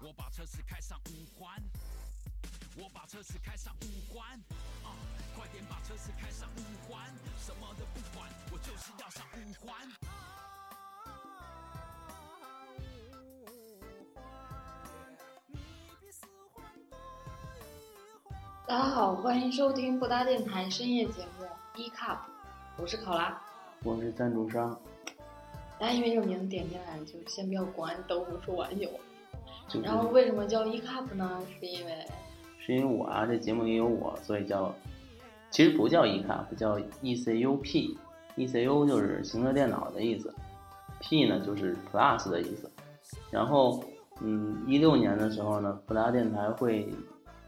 我把车子开上五环，我把车子开上五环，啊，快点把车子开上五环，什么都不管，我就是要上五环。大家好，欢迎收听布达电台深夜节目《一 cup》，我是考拉。我是赞助商，大家因为这个名字点进来，就先不要关，等我们说完就。就是然后为什么叫 ECUP 呢？是因为是因为我啊，这节目里有我，所以叫，其实不叫 ECUP，叫 E ECUP，ECU 就是行车电脑的意思，P 呢就是 Plus 的意思。然后，嗯，一六年的时候呢，普达电台会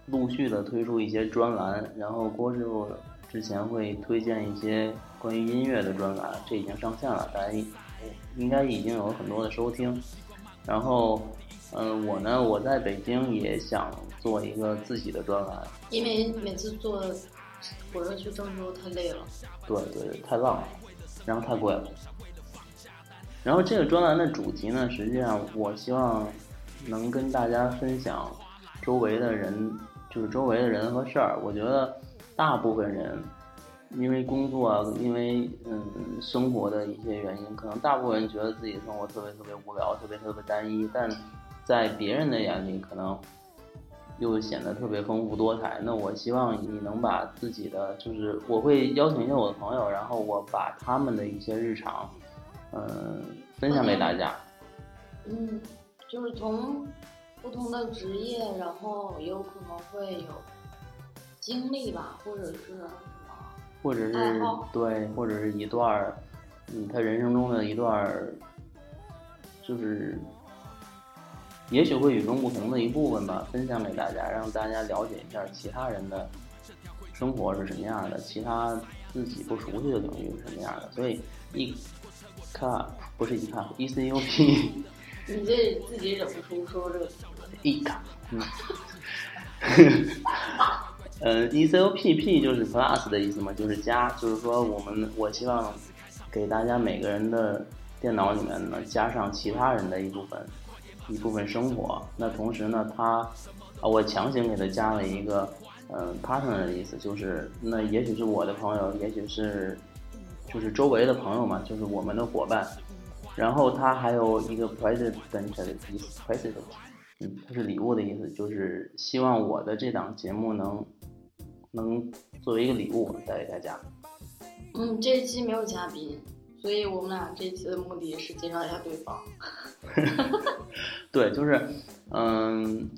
陆续的推出一些专栏，然后郭师傅之前会推荐一些关于音乐的专栏，这已经上线了，大家应应该已经有很多的收听。然后，嗯，我呢，我在北京也想做一个自己的专栏，因为每次坐火车去郑州太累了，对对对，太浪了，然后太贵了。然后这个专栏的主题呢，实际上我希望能跟大家分享周围的人，就是周围的人和事儿。我觉得大部分人因为工作啊，因为嗯生活的一些原因，可能大部分人觉得自己的生活特别特别无聊，特别特别单一，但在别人的眼里，可能又显得特别丰富多彩。那我希望你能把自己的，就是我会邀请一些我的朋友，然后我把他们的一些日常，嗯，分享给大家。嗯，就是从不同的职业，然后有可能会有经历吧，或者是什么，或者是对，或者是一段儿，嗯，他人生中的一段儿，就是，也许会与众不同的一部分吧，分享给大家，让大家了解一下其他人的生活是什么样的，其他自己不熟悉的领域是什么样的。所以，E cup 不是 E cup，E C U P 你这自己忍不住说这个词。一 cup，嗯。呃，E C O P P 就是 plus 的意思嘛，就是加，就是说我们我希望给大家每个人的电脑里面呢加上其他人的一部分一部分生活。那同时呢，他啊，我强行给他加了一个嗯、partner 的意思，就是那也许是我的朋友，也许是就是周围的朋友嘛，就是我们的伙伴。然后他还有一个 president 的意思，president。嗯，它是礼物的意思，就是希望我的这档节目能能作为一个礼物带给大家。嗯，这一期没有嘉宾，所以我们俩这一期的目的是介绍一下对方。对，就是，嗯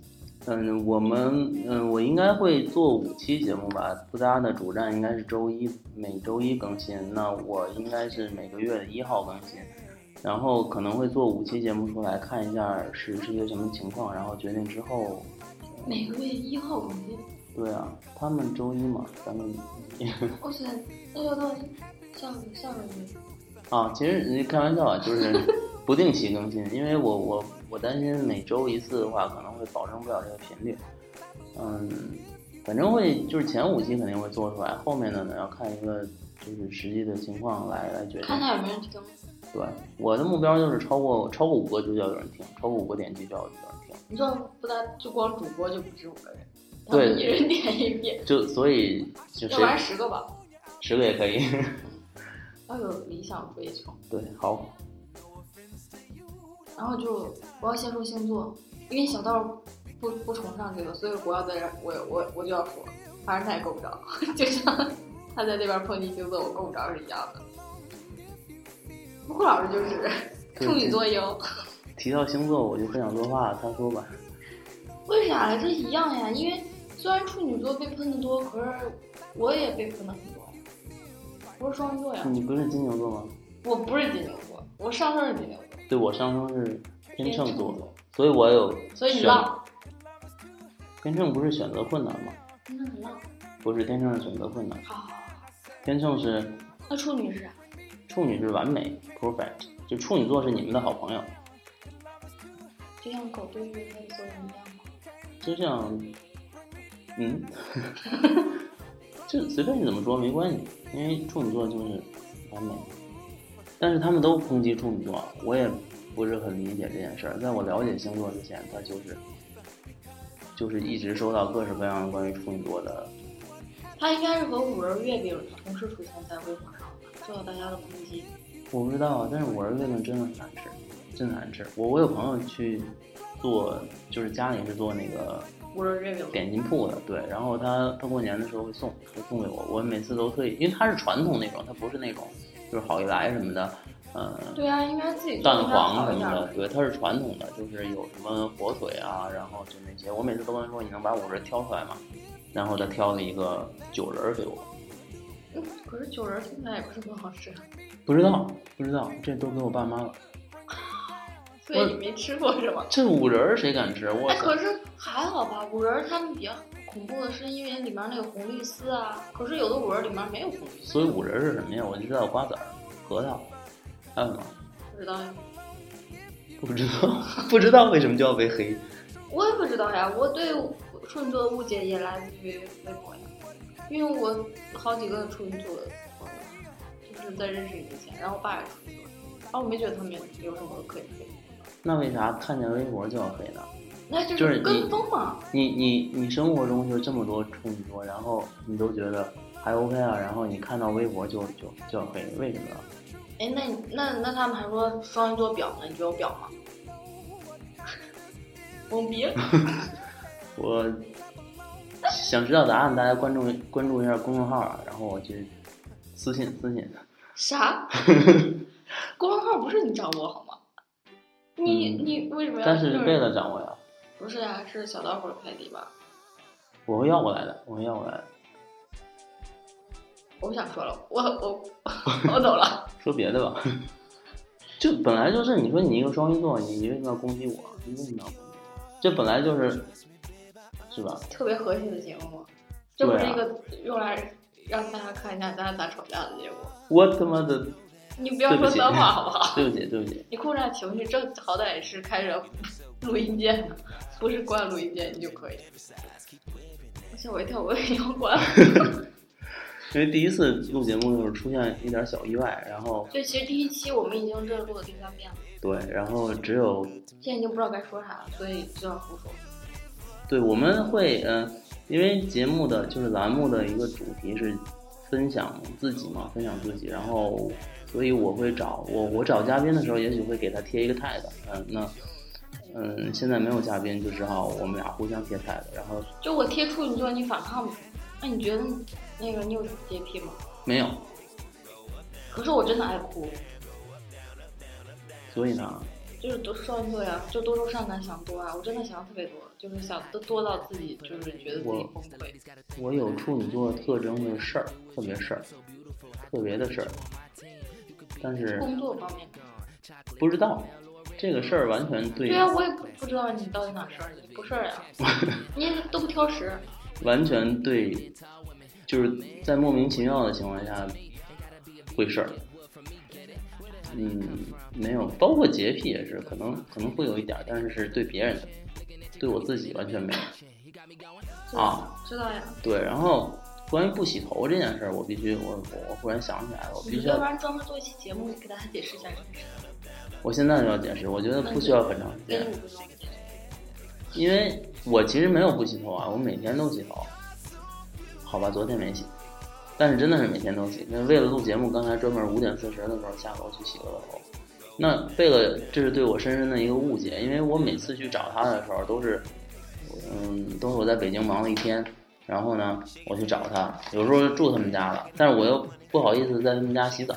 嗯，我们嗯，我应该会做五期节目吧。布达的主站应该是周一，每周一更新。那我应该是每个月的一号更新，然后可能会做五期节目出来，看一下是是一个什么情况，然后决定之后。每个月一号更新。对啊，他们周一嘛，咱们哇塞，那要到下个下个月。啊，其实你开玩笑啊，就是 不定期更新，因为我我我担心每周一次的话，可能会保证不了这个频率。嗯，反正会就是前五期肯定会做出来，后面的呢要看一个就是实际的情况来来决定。看看有没有人听。对，我的目标就是超过超过五个就叫有人听，超过五个点击就要有人听。你说不单就光主播就不止五个人，对一人点一遍，就所以就谁要不然十个吧，十个也可以。要有理想追求。对，好，然后就我要先说星座，因为小道不不崇尚这个，所以我要在这，我我我就要说，反正他也够不着，就像他在那边抨击星座，我够不着是一样的。不过老师就是处女座优，提到星座我就不想说话了，他说吧。为啥呀？这一样呀，因为虽然处女座被喷的多，可是我也被喷的很多。我是双鱼座呀，你不是金牛座吗？我不是金牛座，我上升是金牛座，对我上升是天秤座所以我有所以你浪，天秤不是选择困难吗？天秤很浪。不是天秤是选择困难，好好好，天秤是那处女是啥？处女是完美 perfect，就处女座是你们的好朋友，就像狗对于人一样吗？就像，嗯，就随便你怎么说没关系，因为处女座就是完美，但是他们都抨击处女座，我也不是很理解这件事儿。在我了解星座之前，他就是就是一直收到各式各样关于处女座的。他应该是和五仁月饼同时出现在微博上的，受到大家的抨击。我不知道，但是五仁月饼真的很难吃，真的难吃。我我有朋友去做，就是家里是做那个点心铺的，对，然后他他过年的时候会送，会送给我，我每次都特意，因为他是传统那种，他不是那种就是好运来什么的，嗯，对啊，应该自己做蛋黄什么的，对，它是传统的，就是有什么火腿啊，然后就那些，我每次都跟他说，你能把五仁挑出来吗？然后他挑了一个九仁儿给我，嗯，可是九仁听起来也不是很好吃，不知道不知道，这都给我爸妈了，所以你没吃过是吗？这五仁儿谁敢吃？我哎，可是还好吧，五仁儿他们比较恐怖的是因为里面那个红绿丝啊，可是有的五仁儿里面没有红绿丝，所以五仁儿是什么呀？我就知道瓜子儿、核桃，还有什么？不知道呀。不知道，不知道为什么就要被黑。我也不知道呀，我对处女座的误解也来自于微博呀，因为我好几个处女座的朋友，就是在认识你之前，然后我爸也处女座，然后我没觉得他们有什么可以黑，那为啥看见微博就要黑呢？那就就是跟风嘛。你你你生活中就这么多处女座，然后你都觉得还 OK 啊，然后你看到微博就就就要黑，为什么呢？哎，那那那他们还说双鱼座婊呢，你觉得我婊吗？懵逼了。我想知道答案，大家关注关注一下公众号啊，然后我去私信私信。啥？公众号不是你掌握好吗？你、嗯你为什么要？但是贝勒掌握呀，不是呀、是小老虎的快递吧？我会要过来的，我会要过来的。我不想说了，我我我走了。说别的吧，就本来就是你说你一个双鱼座，你你为什么要攻击我？你为什么要攻击我？这本来就是，是吧？特别和谐的节目，这不是一个用来让大家看一下咱俩咋吵架的节目。我他妈的，你不要说脏话好不好？对不起，对不起，你控制下情绪，这好歹也是开着录音键的，不是关录音键你就可以。吓我一跳，我以为要关了。因为第一次录节目的时候出现一点小意外，然后对，其实第一期我们已经这录了第三遍了，对，然后只有现在已经不知道该说啥了，所以就要胡说。对，我们会嗯、呃因为节目的就是栏目的一个主题是分享自己嘛，分享自己，然后所以我会找我我找嘉宾的时候，也许会给他贴一个 tag，嗯，那嗯现在没有嘉宾，就只好我们俩互相贴 tag，然后就我贴处女座，你反抗吗？那你觉得那个你有洁癖吗？没有，可是我真的爱哭，所以呢，就是都双鱼座呀，就多愁善感，想多啊，我真的想的特别多，就是想都多到自己就是觉得自己我崩溃。我有处女座特征的事儿，特别事儿，特别的事儿，但是工作方面，不知道这个事儿完全对对啊，我也不不知道你到底哪事儿，你不事儿呀，你都不挑食。完全对，就是在莫名其妙的情况下会事儿。嗯，没有，包括洁癖也是，可能可能会有一点儿，但是是对别人的，对我自己完全没有。啊，知道呀。对，然后关于不洗头这件事儿，我必须，我我我忽然想起来了，我必须要，要不然专门做一期节目给大家解释一下这个事情。我现在就要解释，我觉得不需要很长时间。因为我其实没有不洗头啊，我每天都洗头。好吧，昨天没洗，但是真的是每天都洗。那为了录节目，刚才专门五点四十的时候下楼去洗了个头。那为了这是对我深深的一个误解，因为我每次去找他的时候都是，嗯，都是我在北京忙了一天，然后呢我去找他，有时候住他们家了，但是我又不好意思在他们家洗澡，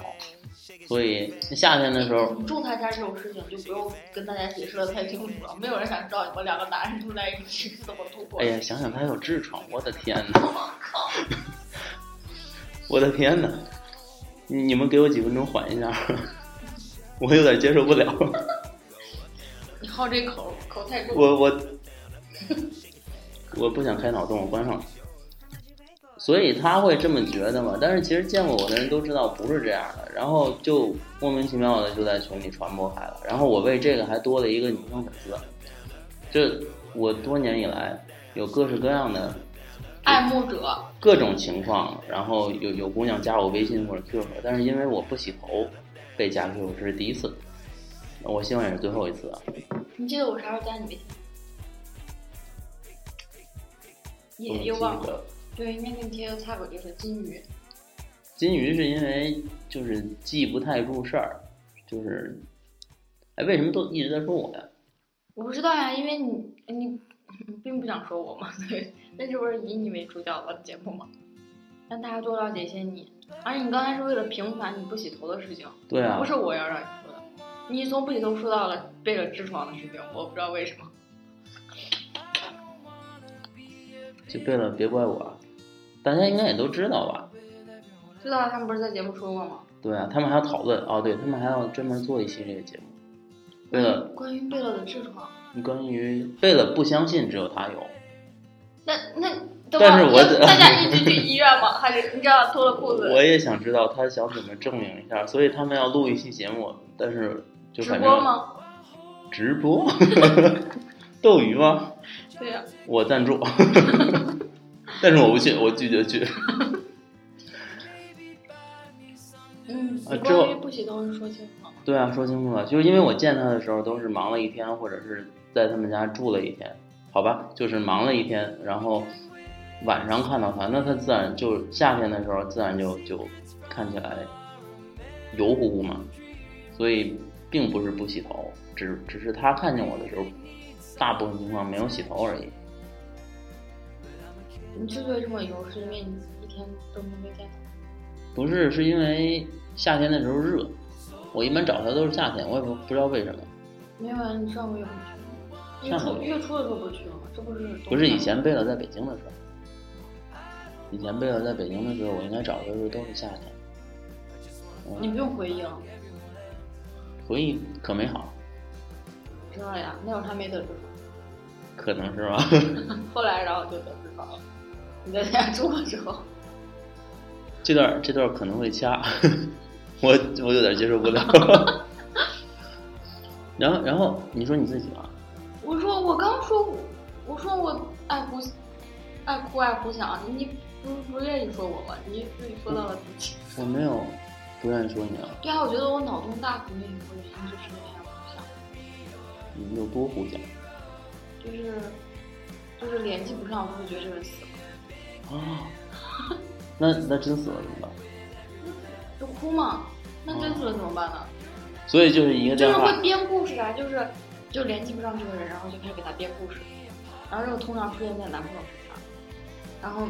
所以夏天的时候，你住他家这种事情就不用跟大家解释的太清楚了，没有人想知道你们两个男人住在一起是怎么度过的。哎呀，想想他有痔疮，我的天哪！我的天哪！你你们给我几分钟缓一下，我有点接受不了。你好这口口太重。我我我不想开脑洞，我关上了。所以他会这么觉得嘛？但是其实见过我的人都知道不是这样的，然后就莫名其妙的就在群里传播开了。然后我为这个还多了一个女生粉丝，这我多年以来有各式各样的爱慕者，各种情况，然后有有姑娘加我微信或者 QQ，但是因为我不洗头被加 QQ，这是第一次。我希望也是最后一次啊。你记得我啥时候加你微信？也又忘了。对，应该给你贴个菜谱，就是金鱼。金鱼是因为就是记不太住事儿，就是，哎，为什么都一直在说我呀？我不知道呀，因为你你并不想说我嘛，对，那这不是以你为主角的节目吗？让大家多了解一些你，而且你刚才是为了平反你不洗头的事情，对啊不，是我要让你说的，你从不洗头说到了背着痔疮的事情，我不知道为什么。就背了别怪我啊，大家应该也都知道吧？知道他们不是在节目说过吗？对啊，他们还要讨论哦，对他们还要专门做一期这个节目，为了关于贝勒的痔疮，关于贝勒不相信只有他有，那那但是我大家一起去医院吗？还是你知道脱了裤子 我也想知道他想怎么证明一下，所以他们要录一期节目，但是就直反正播吗？直播，斗鱼吗？对呀、我赞助 但是我不去，我拒绝去。嗯，啊之后你关于不洗头是说清楚了？对啊，说清楚了，就是因为我见他的时候都是忙了一天，或者是在他们家住了一天，好吧，就是忙了一天，然后晚上看到他，那他自然就夏天的时候自然就就看起来油乎乎嘛，所以并不是不洗头，只只是他看见我的时候，大部分情况没有洗头而已。你之所以这么油，是因为你一天都没见他。不是，是因为夏天的时候热，我一般找他都是夏天，我也不不知道为什么。没有啊，你上个月不去上个月初月初的时候不去了吗？这不是不是以前贝勒在北京的时候，以前贝勒在北京的时候，我应该找的时候都是夏天。你不用回忆了，回忆可美好，知道呀。那会儿还没得痔可能是吧？后来然后就得痔疮了。你在家住了之后，这段这段可能会掐，我我有点接受不了。然后然后你说你自己吧，我说我刚说，我说我爱哭，爱哭爱哭想，你不不愿意说我吗？你自己说到了自己。我没有不愿意说你啊，对啊，我觉得我脑洞大不愿意说原因就是因为我想，你有多胡想就是就是联系不上，我会觉得这个人死了。啊？那那真死了怎么办？就哭嘛，那真死了怎么办呢？所以就是一个就是会，编故事啊，就是就联系不上这个人，然后就开始给他编故事，然后这个通常出现在男朋友身上，然后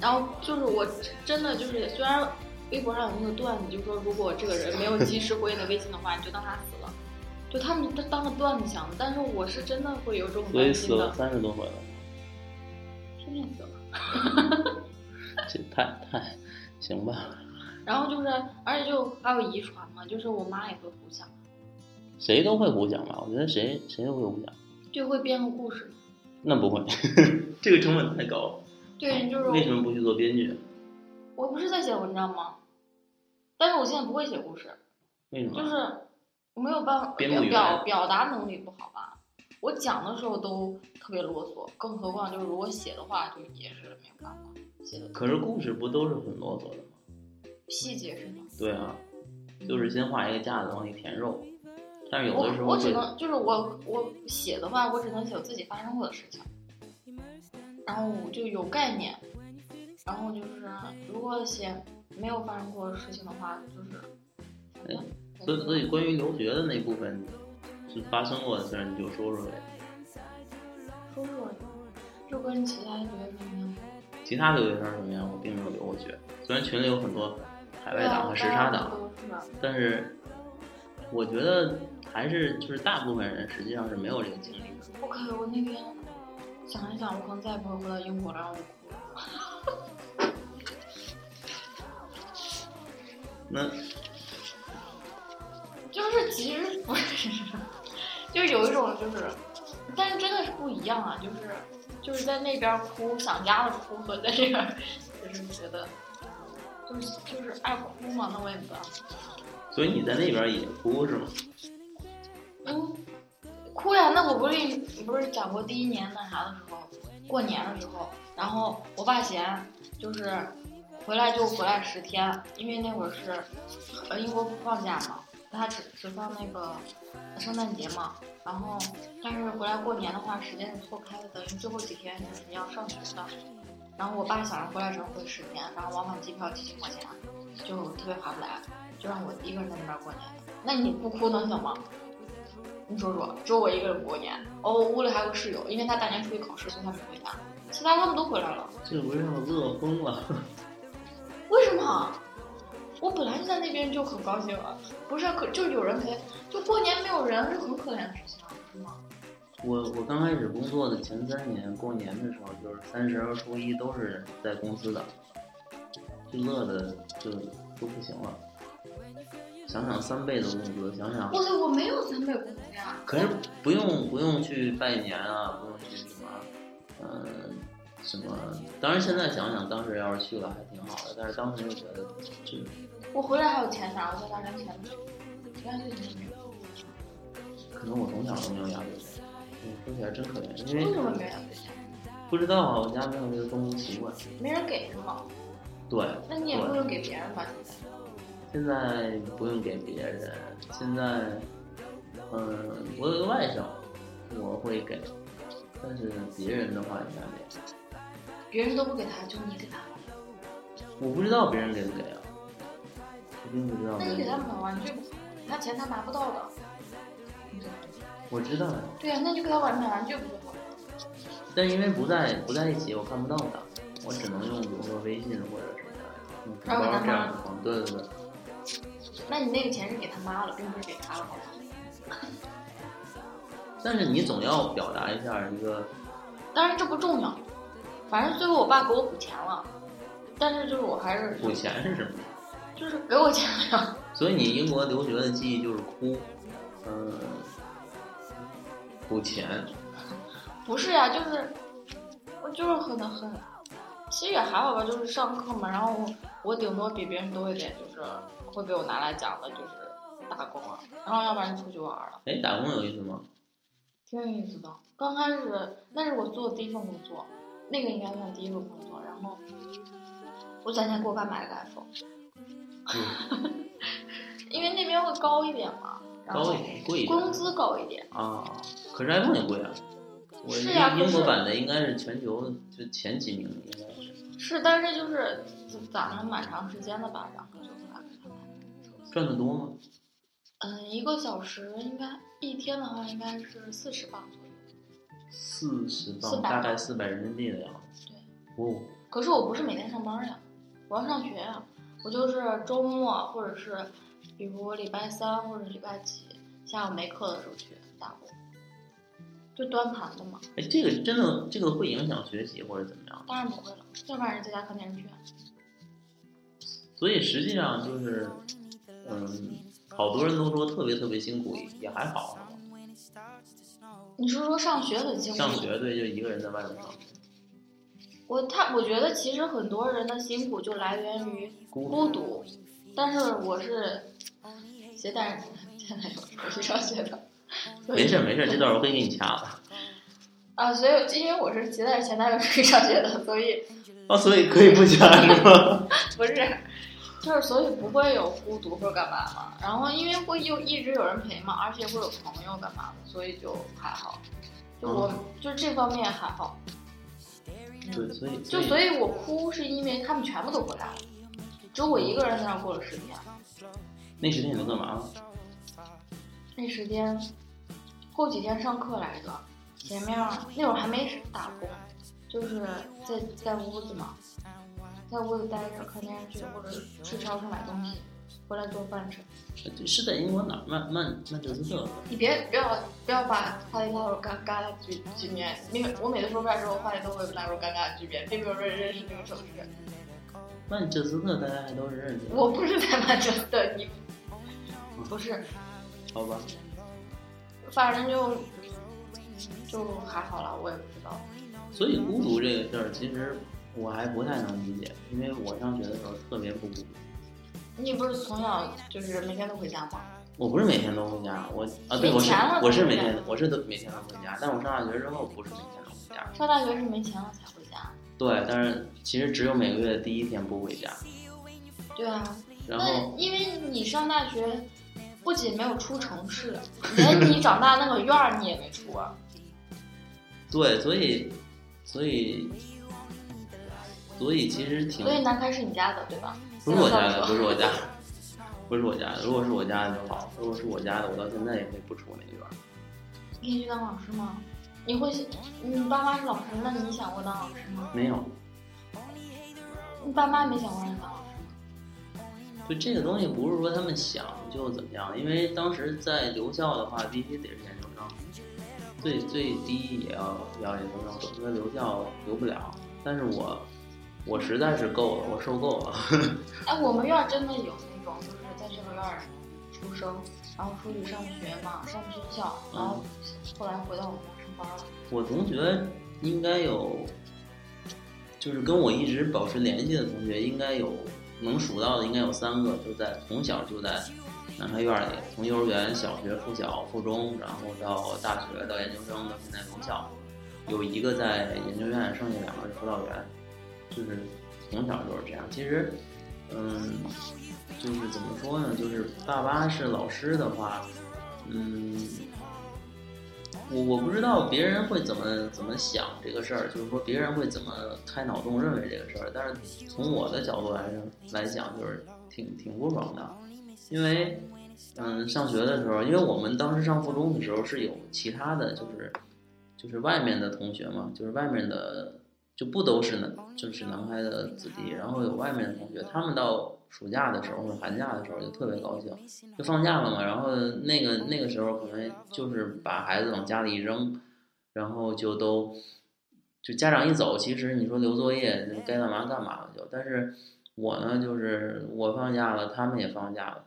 然后就是我真的就是虽然微博上有那个段子，就说如果这个人没有及时回你的微信的话，你就当他死了，就他们都当个段子想的，但是我是真的会有这种担心的死了，三十多回了，天天死了。这太太行吧？然后就是，而且就还有遗传嘛，就是我妈也会胡想，谁都会胡讲吧？我觉得谁谁都会胡讲。就会编个故事。那不会，这个成本太高了。对，就是为什么不去做编剧？我不是在写文章吗？但是我现在不会写故事，为什么？就是我没有办法表表达能力不好吧。我讲的时候都特别啰嗦，更何况就是如果写的话，就也是没有办法写的可是故事不都是很啰嗦的吗？细节是吗？对啊，就是先画一个架子往里填肉，但是有的时候我只能就是我我写的话，我只能写我自己发生过的事情，然后我就有概念，然后就是如果写没有发生过的事情的话，就是哎所以所以关于留学的那部分是发生过的事儿，你就说说呗。说说就跟其他留学生一样。其他留学生什么样，我并没有留过学。虽然群里有很多海外党和时差党？但是我觉得还是就是大部分人实际上是没有这个经历的。我靠！我那天想一想，我可能再也不会回到英国了，让我哭了。那就是其实不是，就有一种就是，但是真的是不一样啊！就是就是在那边哭想家的哭和在这边就是觉得就是就是爱哭嘛，那我也没办法。所以你在那边也哭是吗？嗯，哭呀！那我不是不是讲过第一年那啥的时候，过年的时候，然后我爸嫌就是回来就回来十天，因为那会儿是呃英国不放假嘛，他只只放那个圣诞节嘛，然后但是回来过年的话，时间是错开的，等于最后几天就是要上学的。然后我爸想着回来只能回十天，然后往返机票几千块钱，就特别划不来，就让我一个人在那边过年。那你不哭能行吗？你说说，只有我一个人过年。哦，屋里还有个室友，因为他大年初一考试，所以他没回家，其他他们都回来了。这不是让我乐疯了？为什么？我本来就在那边就很高兴了，不是可就有人陪，就过年没有人是很可怜的事情，是吗？我我刚开始工作的前三年过年的时候，就是三十和初一都是在公司的，就乐的就都不行了。想想三倍的工资，想想哇塞，我没有三倍工资呀。可是不用不用去拜年啊，不用去什么，嗯、什么。当然现在想想，当时要是去了还挺好的，但是当时就觉得这我回来还有钱拿，我再拿点钱都压岁钱没有。可能我从小都没有压岁钱。嗯，说起来真可怜，因为为什么没有压岁钱？不知道啊，我家没有这个风俗习惯。没人给是吗？对，那你也不用给别人吧？现在？现在不用给别人，现在，嗯，我有个外甥，我会给，但是别人的话应该没有。别人都不给他，就你给他。我不知道别人给不给啊，那你给他买玩具不好，他钱他拿不到的。我知道呀，对呀、那就给他玩买玩具不就好了？但因为不在不在一起，我看不到他，我只能用比如说微信或者什么的，用红包这样的方式。对对对，那你那个钱是给他妈了，并不是给他了，好吗？但是你总要表达一下一个，当然这不重要，反正最后我爸给我补钱了，但是就是我还是补钱是什么？就是给我钱了呀。所以你英国留学的记忆就是哭，嗯，补钱。不是呀，就是我就是很很，其实也还好吧，就是上课嘛，然后我我顶多比别人多一点，就是会被我拿来讲的，就是打工啊，然后要不然就出去玩了，哎，打工有意思吗？挺有意思的。刚开始那是我做的第一份工作，那个应该算第一份工作，然后我攒钱给我爸买了个 iPhone，因为那边会高一点嘛，然后高一点，贵一点工资高一点。啊。可是 iPhone 也贵啊。我是呀英英国版的应该是全球就前几名，应该是是，但是就是攒了蛮长时间的吧，然后就后来给他买了。赚的多吗？嗯，一个小时应该一天的话应该是四十磅左右。四十400磅，大概四百人民币的样子。对。哦，可是我不是每天上班呀，我要上学呀。我就是周末或者是，比如礼拜三或者礼拜几下午没课的时候去打工，就端盘子嘛。哎，这个真的这个会影响学习或者怎么样？当然不会了，要不然人在家看电视剧啊。所以实际上就是，嗯，好多人都说特别特别辛苦，也还好，你是说上学很辛苦？上学对，就一个人在外面上学，我他我觉得其实很多人的辛苦就来源于孤孤独，但是我是携带人，现在有我是上学的，没事儿没事儿，这段我会给你掐了。啊，所以因为我是携带着前男友出去上学的，所以啊，所以可以不掐是吗？不是，就是所以不会有孤独或者干嘛嘛。然后因为会有一直有人陪嘛，而且会有朋友干嘛的，所以就还好。就我、就这方面还好。对，所以就所以我哭是因为他们全部都回来了，只有我一个人在那过了十天。那十天你都干嘛了？那时间后几天上课来着，前面那会儿还没打工，就是在在屋子嘛，在屋子待着看电视剧或者去超市买东西，回来做饭吃。是在英国哪儿？曼曼曼彻斯特。你别不要不要把话题拉入尴尬的局局面，因为我每次说出来之后，话题都会拉入尴尬的局面，并没有人认识那个城市。曼彻斯特大家还都是认识的，我不是在曼彻斯特，你不是，好吧？反正就就还好了，我也不知道。所以孤独这个事儿，其实我还不太能理解，因为我上学的时候特别不孤独。你不是从小就是每天都回家吗？我不是每天都回家，我啊对，我是我是每天我是都每天都回家，但我上大学之后不是每天都回家。上大学是没钱了才回家。对，但是其实只有每个月的第一天不回家，对啊，然后那因为你上大学，不仅没有出城市，连你长大那个院儿你也没出啊。对，所以，所以，所以其实挺所以南开是你家的对吧？不是我家的，不是我家，不是我家的。如果是我家的就好，如果是我家的，我到现在也可以不出那个院儿。你可以去当老师吗？你会，你爸妈是老师，那你想过当老师吗？没有，你爸妈没想过让你当老师吗？就这个东西不是说他们想就怎么样，因为当时在留校的话，必须得是研究生，最最低也要要研究生，否则留校留不了。但是我我实在是够了，我受够了。哎，我们院儿真的有那种，就是在这个院儿出生，然后出去上学嘛，上军校，然后后来回到我们家上班了。我同学应该有，就是跟我一直保持联系的同学，应该有能数到的，应该有三个，就在从小就在南开院里，从幼儿园、小学、附小、附中，然后到大学到研究生到现在留校，有一个在研究院，剩下两个是辅导员，就是从小就是这样。其实，嗯，就是怎么说呢？就是爸妈是老师的话，嗯。我我不知道别人会怎么怎么想这个事儿，就是说别人会怎么开脑洞认为这个事儿，但是从我的角度来来讲，就是挺挺不爽的，因为嗯，上学的时候，因为我们当时上附中的时候是有其他的就是就是外面的同学嘛，就是外面的就不都是南就是南开的子弟，然后有外面的同学，他们到暑假的时候或者寒假的时候就特别高兴，就放假了嘛，然后那个那个时候可能就是把孩子往家里一扔，然后就都就家长一走，其实你说留作业该干嘛干嘛了就，但是我呢就是我放假了，他们也放假了，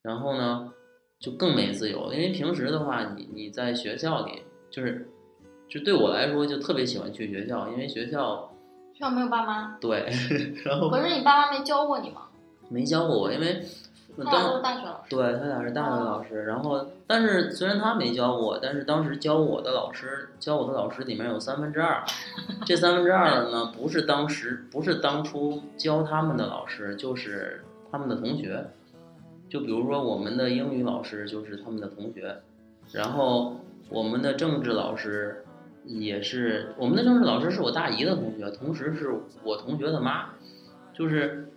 然后呢就更没自由，因为平时的话你你在学校里就是就对我来说就特别喜欢去学校，因为学校学校没有爸妈，对，然后可是你爸妈没教过你吗？没教过我，因为他俩都是大学老师。对他俩是大学老师，然后但是虽然他没教我，但是当时教我的老师教我的老师里面有三分之二，这三分之二呢不是当时不是当初教他们的老师，就是他们的同学。就比如说我们的英语老师就是他们的同学，然后我们的政治老师也是我们的政治老师是我大姨的同学，同时是我同学的妈，就是。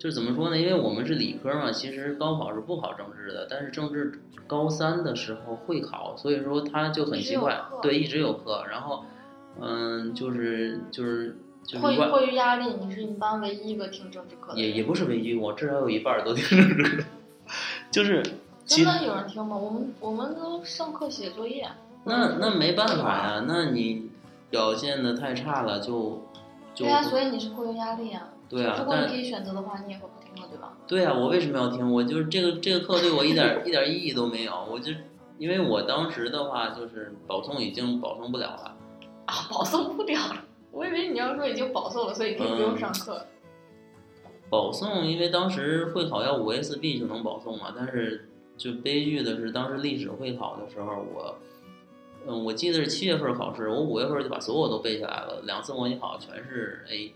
就是怎么说呢？因为我们是理科嘛，其实高考是不考政治的，但是政治高三的时候会考，所以说他就很奇怪对，一直有课。然后，嗯，就是就是就是迫于迫于压力，你是你们班唯一一个听政治课的。也也不是唯一，我至少有一半都听政治课，就是其真的有人听吗？我们我们都上课写作业。那那没办法呀，那你表现的太差了就就对呀、所以你是迫于压力啊。对啊如，果你可以选择的话，你也会不听了，对吧？对啊，我为什么要听？我就是这个这个课对我一点儿一点儿意义都没有。我就因为我当时的话就是保送已经保送不了了，啊，保送不了了。我以为你要说已经保送了，所以可以不用上课。保送因为当时会考要五 S B 就能保送嘛，但是就悲剧的是当时历史会考的时候，我嗯我记得是七月份考试，我五月份就把所有都背下来了，两次模拟考全是 A，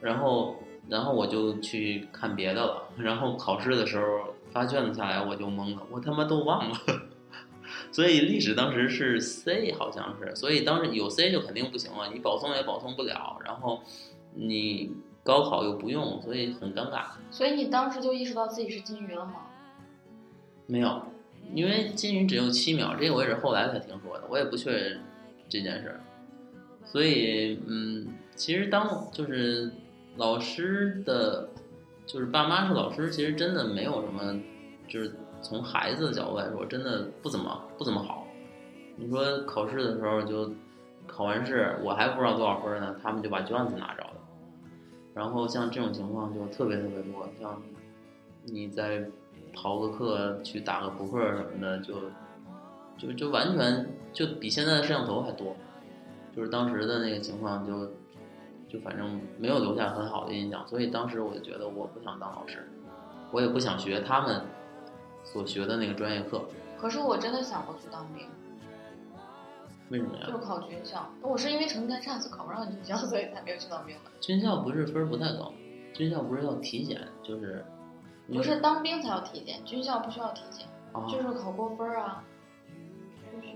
然后然后我就去看别的了，然后考试的时候发卷子下来我就懵了，我他妈都忘了。所以历史当时是 C 好像是，所以当时有 C 就肯定不行了，你保送也保送不了，然后你高考又不用，所以很尴尬。所以你当时就意识到自己是金鱼了吗？没有，因为金鱼只有七秒，这个我也是后来才听说的，我也不确认这件事儿。所以，嗯，其实当就是老师的，就是爸妈是老师，其实真的没有什么，就是从孩子的角度来说，真的不怎么不怎么好。你说考试的时候就考完试，我还不知道多少分呢，他们就把卷子拿着了。然后像这种情况就特别特别多，像你在逃个课去打个扑克什么的，就就就完全就比现在的摄像头还多。就是当时的那个情况就，就反正没有留下很好的印象，所以当时我就觉得我不想当老师，我也不想学他们所学的那个专业课。可是我真的想过去当兵，为什么呀？就是考军校。我是因为成绩太差，所以考不上军校，所以才没有去当兵的。军校不是分儿不太高，军校不是要体检，就是不是当兵才要体检，军校不需要体检。啊，就是考过分儿啊，就是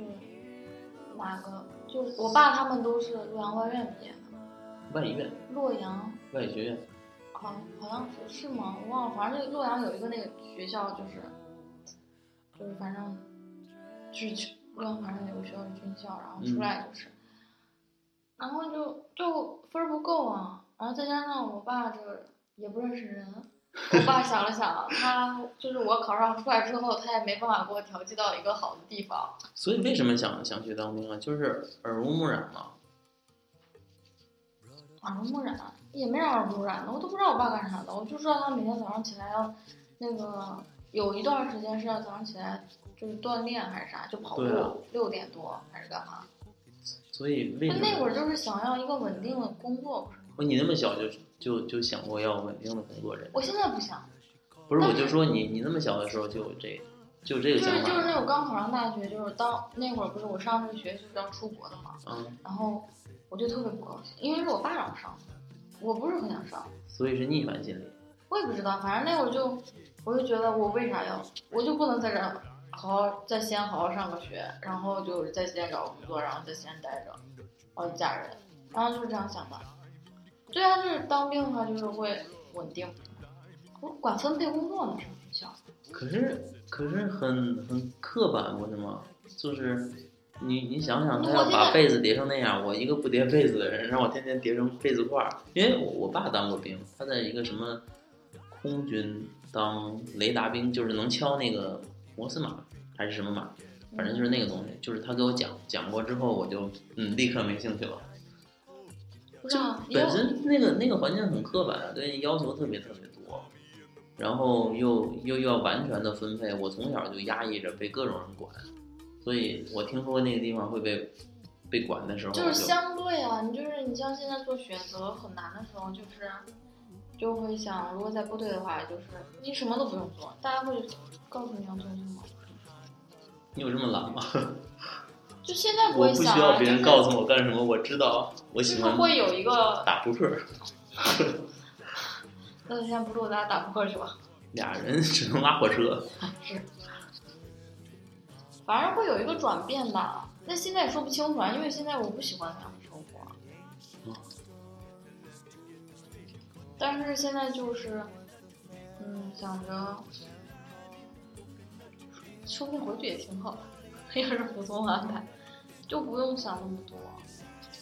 哪个，就是我爸他们都是洛阳外院毕业的，外院、洛阳外语学院，好好像是是吗？我忘了，反正那个洛阳有一个那个学校，就是就是反正就是去洛阳反正有个学校是军校，然后出来就是，然后就就分儿不够啊，然后再加上我爸这个也不认识人。我爸想了想，他就是我考上出来之后，他也没办法给我调剂到一个好的地方。所以为什么想想去当兵啊？就是耳濡目染嘛。耳濡目染也没啥耳濡目染的，我都不知道我爸干啥的，我就知道他每天早上起来要那个有一段时间是要早上起来就是锻炼还是啥，就跑步六点多还是干嘛？所以为他什么？那会儿就是想要一个稳定的工作，不是吗？哦你那么小就就就想过要稳定的工作人？我现在不想，不是，我就说你你那么小的时候就有这就有这个就是想法就是那会刚考上大学，就是当那会儿不是我上这个学就是要出国的嘛，嗯，然后我就特别不高兴，因为是我爸让我上的，我不是很想上。所以是逆反心理。我也不知道，反正那会儿就，我就觉得我为啥要，我就不能在这儿好好在西安好好上个学，然后就在西安找工作，然后在西安待着，然后嫁人，然后就是这样想的。对啊，就是当兵的话就是会稳定，我管分配工作呢，上学校。可是可是很很刻板，不是吗？就是你你想想，他要把被子叠成那样，我一个不叠被子的人，让我天天叠成被子块儿。因为我我爸当过兵，他在一个什么空军当雷达兵，就是能敲那个摩斯码还是什么码，反正就是那个东西。就是他给我讲讲过之后，我就嗯立刻没兴趣了。不知道，因为本身那个那个环境很刻板，对你要求特别特别多，然后又又要完全的分配，我从小就压抑着被各种人管，所以我听说那个地方会被被管的时候，就是相对啊，你就是你像现在做选择很难的时候，就是就会想，如果在部队的话，就是你什么都不用做，大家会告诉你要做什么。你有这么懒吗？就现在不我不需要别人告诉我干什么，我知道，我就喜欢是会有一个，打扑克，那就先不录，咱俩打扑克去吧。俩人只能拉火车。是，反正会有一个转变吧。但现在也说不清楚啊，因为现在我不喜欢那样的生活。嗯但是现在就是，嗯，想着，说不定回去也挺好的，要是服从安排，就不用想那么多。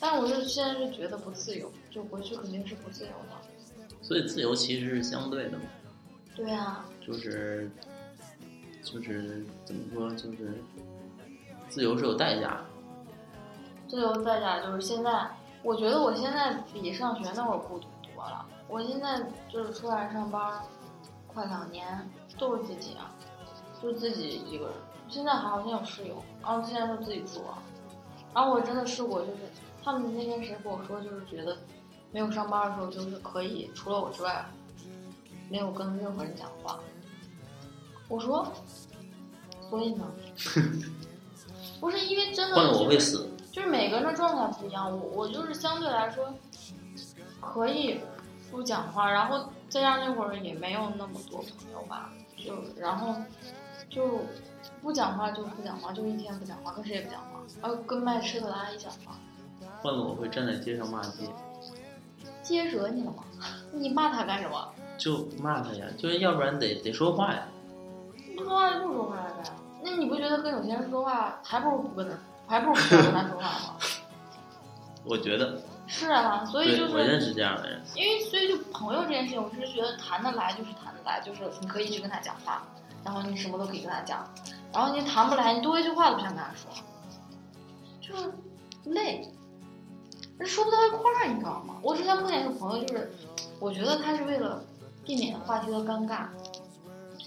但我是现在是觉得不自由，就回去肯定是不自由的。所以自由其实是相对的嘛，对啊，就是就是怎么说，就是自由是有代价的。自由代价就是现在，我觉得我现在比上学那会儿孤独多了。我现在就是出来上班，快两年都是自己啊，就自己一个人。现在好像有室友，然后现在都自己住了。然后我真的试过，就是他们那天谁跟我说，就是觉得没有上班的时候，就是可以除了我之外，没有跟任何人讲话。我说，所以呢？不是因为真的、就是，我会死。就是每个人的状态不一样，我我就是相对来说可以不讲话，然后再加上那会儿也没有那么多朋友吧，就然后就不讲话就不讲话，就一天不讲话，跟谁也不讲话，然后跟卖吃的的阿姨讲话，换了我会站在街上骂街，接惹你了吗？你骂他干什么？就骂他呀，就是要不然得得说话呀。不说话就不说话呗。那你不觉得跟有些人说话，还不如不跟他，还不如不跟他说话吗？我觉得，是啊，所以就是我认识这样的人，因为所以就朋友这件事情，我是觉得谈得来就是谈得来，就是你可以去跟他讲话，然后你什么都可以跟他讲，然后你谈不来，你多一句话都不想跟他说，就是累，说不到一块儿，你知道吗？我之前碰见一个朋友，就是我觉得他是为了避免话题的尴尬，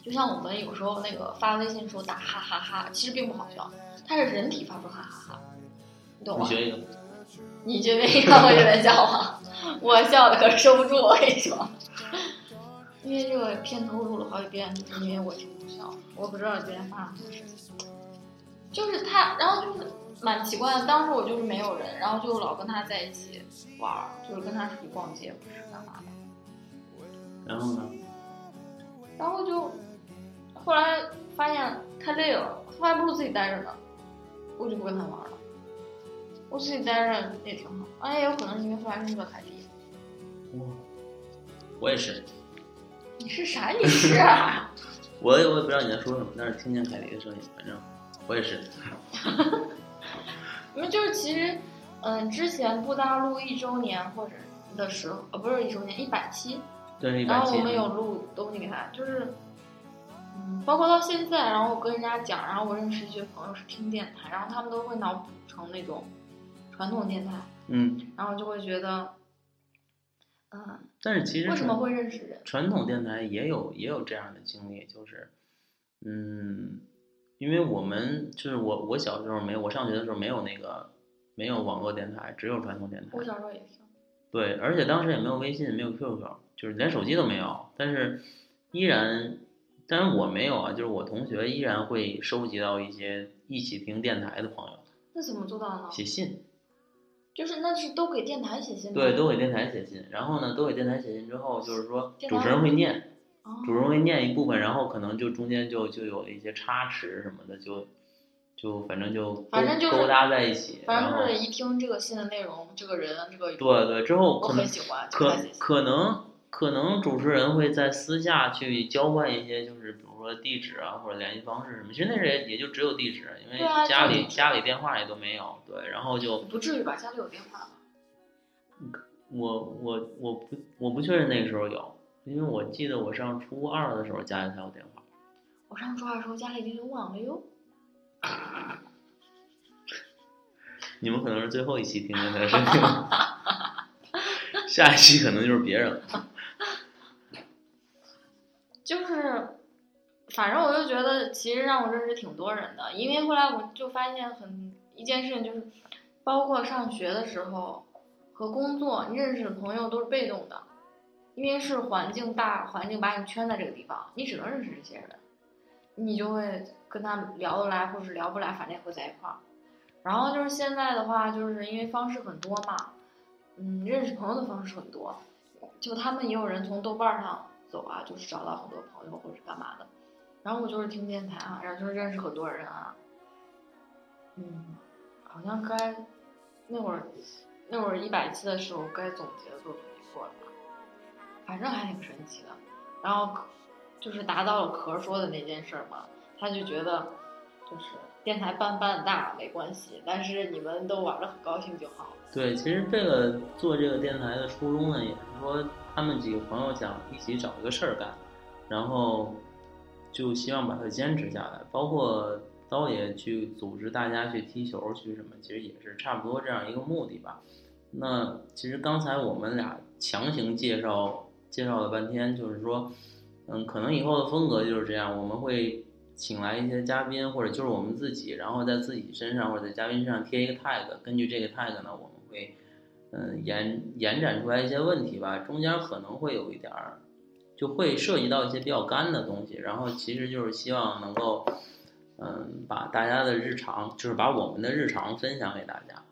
就像我们有时候那个发微信的时候打哈哈哈，其实并不好笑，他是人体发出哈哈哈，你懂吗？你学一个，你觉得应该会有点笑啊，我笑的可收不住，我跟你说。因为这个片头录了好几遍，就是因为我听不笑，我不知道今天发生什么事情。就是他，然后就是蛮奇怪的，当时我就是没有人，然后就老跟他在一起玩儿，就是跟他出去逛街，不是干嘛的。然后呢？然后就后来发现太累了，他还不如自己待着呢，我就不跟他玩了。我自己待着也挺好，哎，也有可能是因为后来认识了凯迪。我也是，你是啥？你是啊？我也我也不知道你在说什么，但是听见凯迪的声音，反正我也是。你们就是其实，嗯，之前布大陆一周年或者的时候，呃，不是一周年，一百期，对，一然百期后我们有录东西给他，就是，嗯，包括到现在，然后我跟人家讲，然后我认识一些朋友是听电台，然后他们都会脑补成那种传统电台，嗯，然后就会觉得，嗯，但是其实为什么传会认识人？传统电台也有也有这样的经历，就是，嗯，因为我们就是我我小时候没有，我上学的时候没有那个没有网络电台，只有传统电台我。小时候也听，对，而且当时也没有微信，没有 QQ，就是连手机都没有。但是依然，但是我没有啊，就是我同学依然会收集到一些一起听电台的朋友那怎么做到呢？写信，就是那是都给电台写信吗？对，都给电台写信。然后呢，都给电台写信之后，就是说主持人会念，哦主持人会念一部分，然后可能就中间就就有了一些差池什么的，就就反正就勾反正就是勾搭在一起。反正就是一听这个信的内容，这个人，这个对对，之后我可能很喜欢，可。可能可能主持人会在私下去交换一些，就是比如说地址啊或者联系方式什么。其实那时也也就只有地址，因为家里、家里电话也都没有。对，然后就不至于吧？家里有电话吧？我我我不我不确认那个时候有，因为我记得我上初二的时候家里才有电话。我上初二的时候家里已经有网了哟。你们可能是最后一期听见他的声音了，下一期可能就是别人了。就是，反正我就觉得，其实让我认识挺多人的，因为后来我就发现很一件事情，就是包括上学的时候和工作，认识的朋友都是被动的，因为是环境大环境把你圈在这个地方，你只能认识这些人，你就会跟他聊得来，或是聊不来，反正也会在一块儿。然后就是现在的话，就是因为方式很多嘛，嗯，认识朋友的方式很多，就他们也有人从豆瓣上走啊，就是找到很多朋友或者是干嘛的。然后我就是听电台啊，然后就是认识很多人啊。嗯，好像该那会儿那会儿一百期的时候该总结的作品也做了吧，反正还挺神奇的。然后就是达到了壳说的那件事儿嘛，他就觉得就是电台办办大没关系，但是你们都玩的很高兴就好。对，其实这个做这个电台的初衷呢，也是说他们几个朋友想一起找一个事儿干，然后就希望把它坚持下来。包括刀爷去组织大家去踢球去什么，其实也是差不多这样一个目的吧。那其实刚才我们俩强行介绍介绍了半天，就是说，嗯，可能以后的风格就是这样，我们会请来一些嘉宾，或者就是我们自己，然后在自己身上或者在嘉宾身上贴一个 tag，根据这个 tag 呢，我们会嗯延延展出来一些问题吧，中间可能会有一点儿，就会涉及到一些比较干的东西，然后其实就是希望能够嗯把大家的日常，就是把我们的日常分享给大家。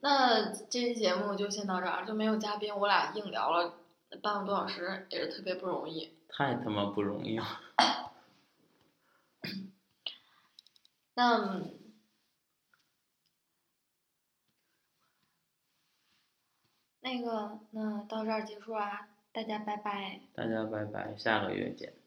那这期节目就先到这儿，就没有嘉宾，我俩硬聊了半个多小时，也是特别不容易。太他妈不容易了。那那个，那到这儿结束啦，大家拜拜。大家拜拜，下个月见。